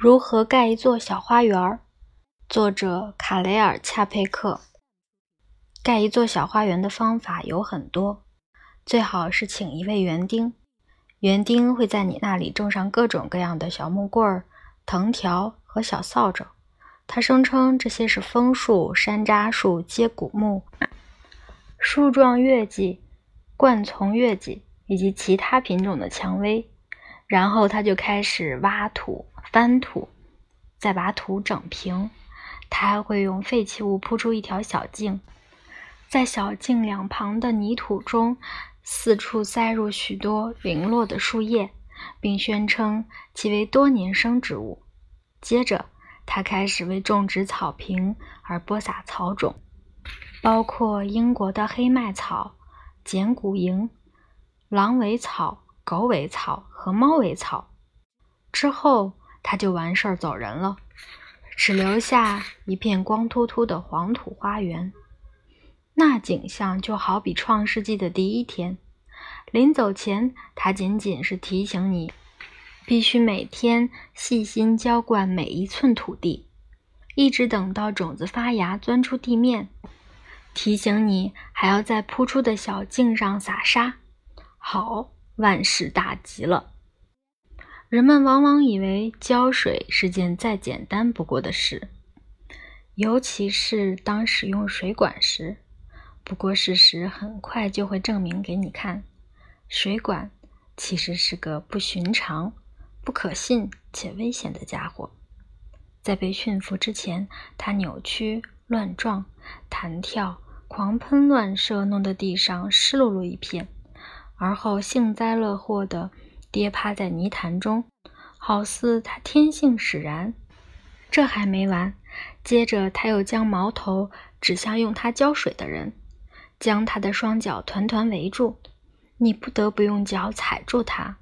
如何盖一座小花园？作者卡雷尔·恰佩克。盖一座小花园的方法有很多，最好是请一位园丁。园丁会在你那里种上各种各样的小木棍、藤条和小扫帚。他声称这些是枫树、山楂树、接骨木、树状月季、灌丛月季以及其他品种的蔷薇。然后他就开始挖土、翻土，再把土整平。他还会用废弃物铺出一条小径，在小径两旁的泥土中四处塞入许多零落的树叶，并宣称其为多年生植物。接着。他开始为种植草坪而播撒草种，包括英国的黑麦草、剪骨蝇、狼尾草、狗尾草和猫尾草。之后他就完事儿走人了，只留下一片光秃秃的黄土花园。那景象就好比创世纪的第一天。临走前，他仅仅是提醒你。必须每天细心浇灌每一寸土地，一直等到种子发芽、钻出地面。提醒你还要在铺出的小径上撒沙。好，万事大吉了。人们往往以为浇水是件再简单不过的事，尤其是当使用水管时。不过，事实很快就会证明给你看，水管其实是个不寻常。不可信且危险的家伙，在被驯服之前，它扭曲、乱撞、弹跳、狂喷乱射，弄得地上湿漉漉一片，而后幸灾乐祸地跌趴在泥潭中，好似他天性使然。这还没完，接着他又将矛头指向用它浇水的人，将他的双脚团团围住，你不得不用脚踩住它。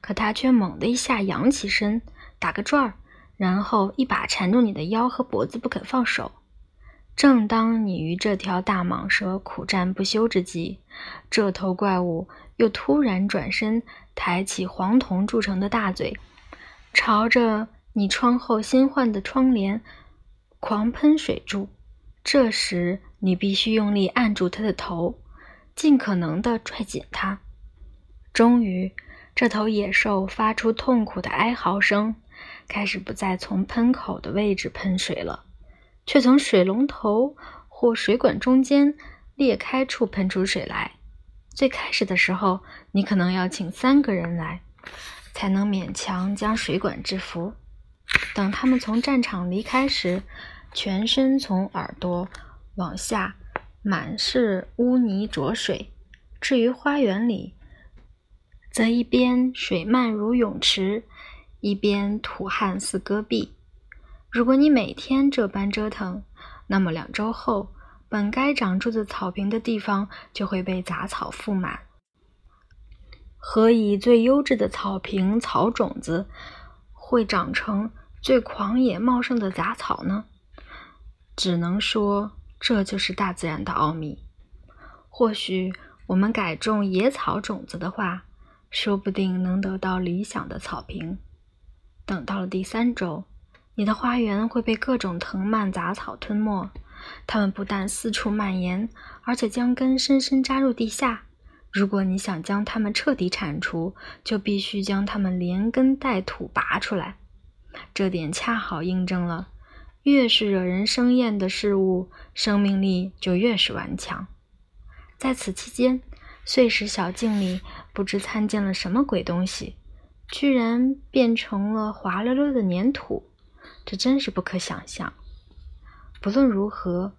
可他却猛地一下扬起身，打个转儿，然后一把缠住你的腰和脖子不肯放手。正当你与这条大蟒蛇苦战不休之际，这头怪物又突然转身，抬起黄铜铸成的大嘴，朝着你窗后新换的窗帘狂喷水柱。这时你必须用力按住它的头，尽可能地拽紧它。终于。这头野兽发出痛苦的哀嚎声，开始不再从喷口的位置喷水了，却从水龙头或水管中间裂开处喷出水来。最开始的时候，你可能要请三个人来，才能勉强将水管制服。等他们从战场离开时，全身从耳朵往下满是污泥浊水。至于花园里，则一边水漫如泳池，一边土旱似戈壁。如果你每天这般折腾，那么两周后，本该长出的草坪的地方就会被杂草覆满。何以最优质的草坪草种子会长成最狂野茂盛的杂草呢？只能说，这就是大自然的奥秘。或许我们改种野草种子的话，说不定能得到理想的草坪。等到了第三周，你的花园会被各种藤蔓杂草吞没。它们不但四处蔓延，而且将根深深扎入地下。如果你想将它们彻底铲除，就必须将它们连根带土拔出来。这点恰好印证了：越是惹人生厌的事物，生命力就越是顽强。在此期间，碎石小径里。不知参见了什么鬼东西，居然变成了滑溜溜的粘土，这真是不可想象。不论如何，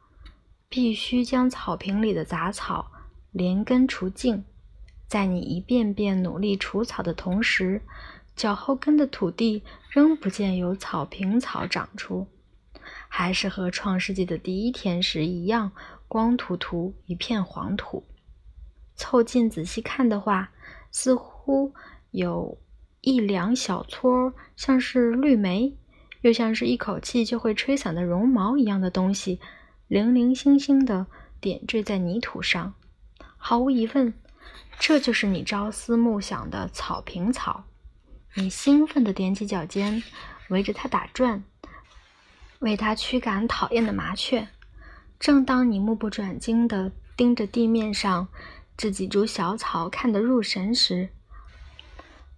必须将草坪里的杂草连根除净。在你一遍遍努力除草的同时，脚后跟的土地仍不见有草坪草长出，还是和创世纪的第一天时一样，光秃秃一片黄土。凑近仔细看的话，似乎有一两小撮像是绿梅，又像是一口气就会吹散的绒毛一样的东西，零零星星的点缀在泥土上。毫无疑问，这就是你朝思暮想的草坪草。你兴奋地踮起脚尖，围着它打转，为它驱赶讨厌的麻雀。正当你目不转睛地盯着地面上这几株小草看得入神时，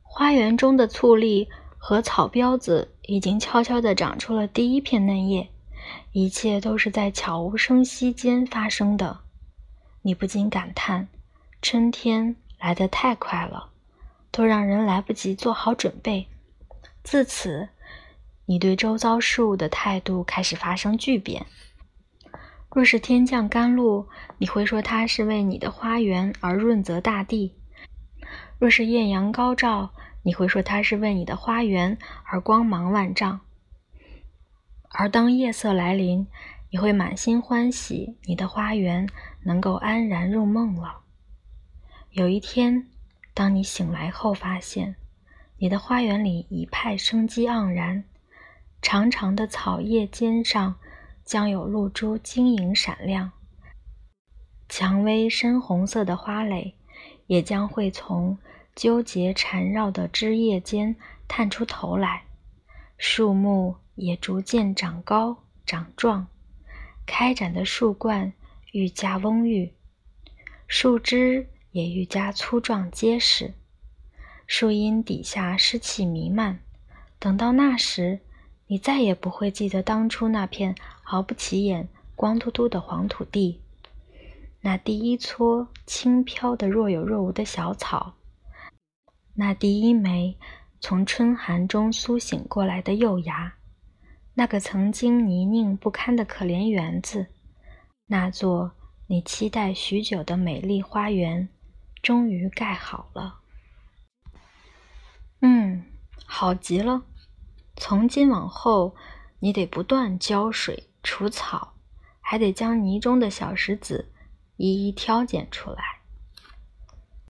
花园中的醋栗和草标子已经悄悄地长出了第一片嫩叶。一切都是在悄无声息间发生的。你不禁感叹：春天来得太快了，都让人来不及做好准备。自此，你对周遭事物的态度开始发生巨变。若是天降甘露，你会说它是为你的花园而润泽大地；若是艳阳高照，你会说它是为你的花园而光芒万丈。而当夜色来临，你会满心欢喜，你的花园能够安然入梦了。有一天，当你醒来后，发现你的花园里一派生机盎然，长长的草叶尖上。将有露珠晶莹闪亮，蔷薇深红色的花蕾也将会从纠结缠绕的枝叶间探出头来。树木也逐渐长高长壮，开展的树冠愈加蓊郁，树枝也愈加粗壮结实。树荫底下湿气弥漫，等到那时，你再也不会记得当初那片。毫不起眼、光秃秃的黄土地，那第一撮轻飘的若有若无的小草，那第一枚从春寒中苏醒过来的幼芽，那个曾经泥泞不堪的可怜园子，那座你期待许久的美丽花园，终于盖好了。嗯，好极了。从今往后，你得不断浇水。除草，还得将泥中的小石子一一挑拣出来。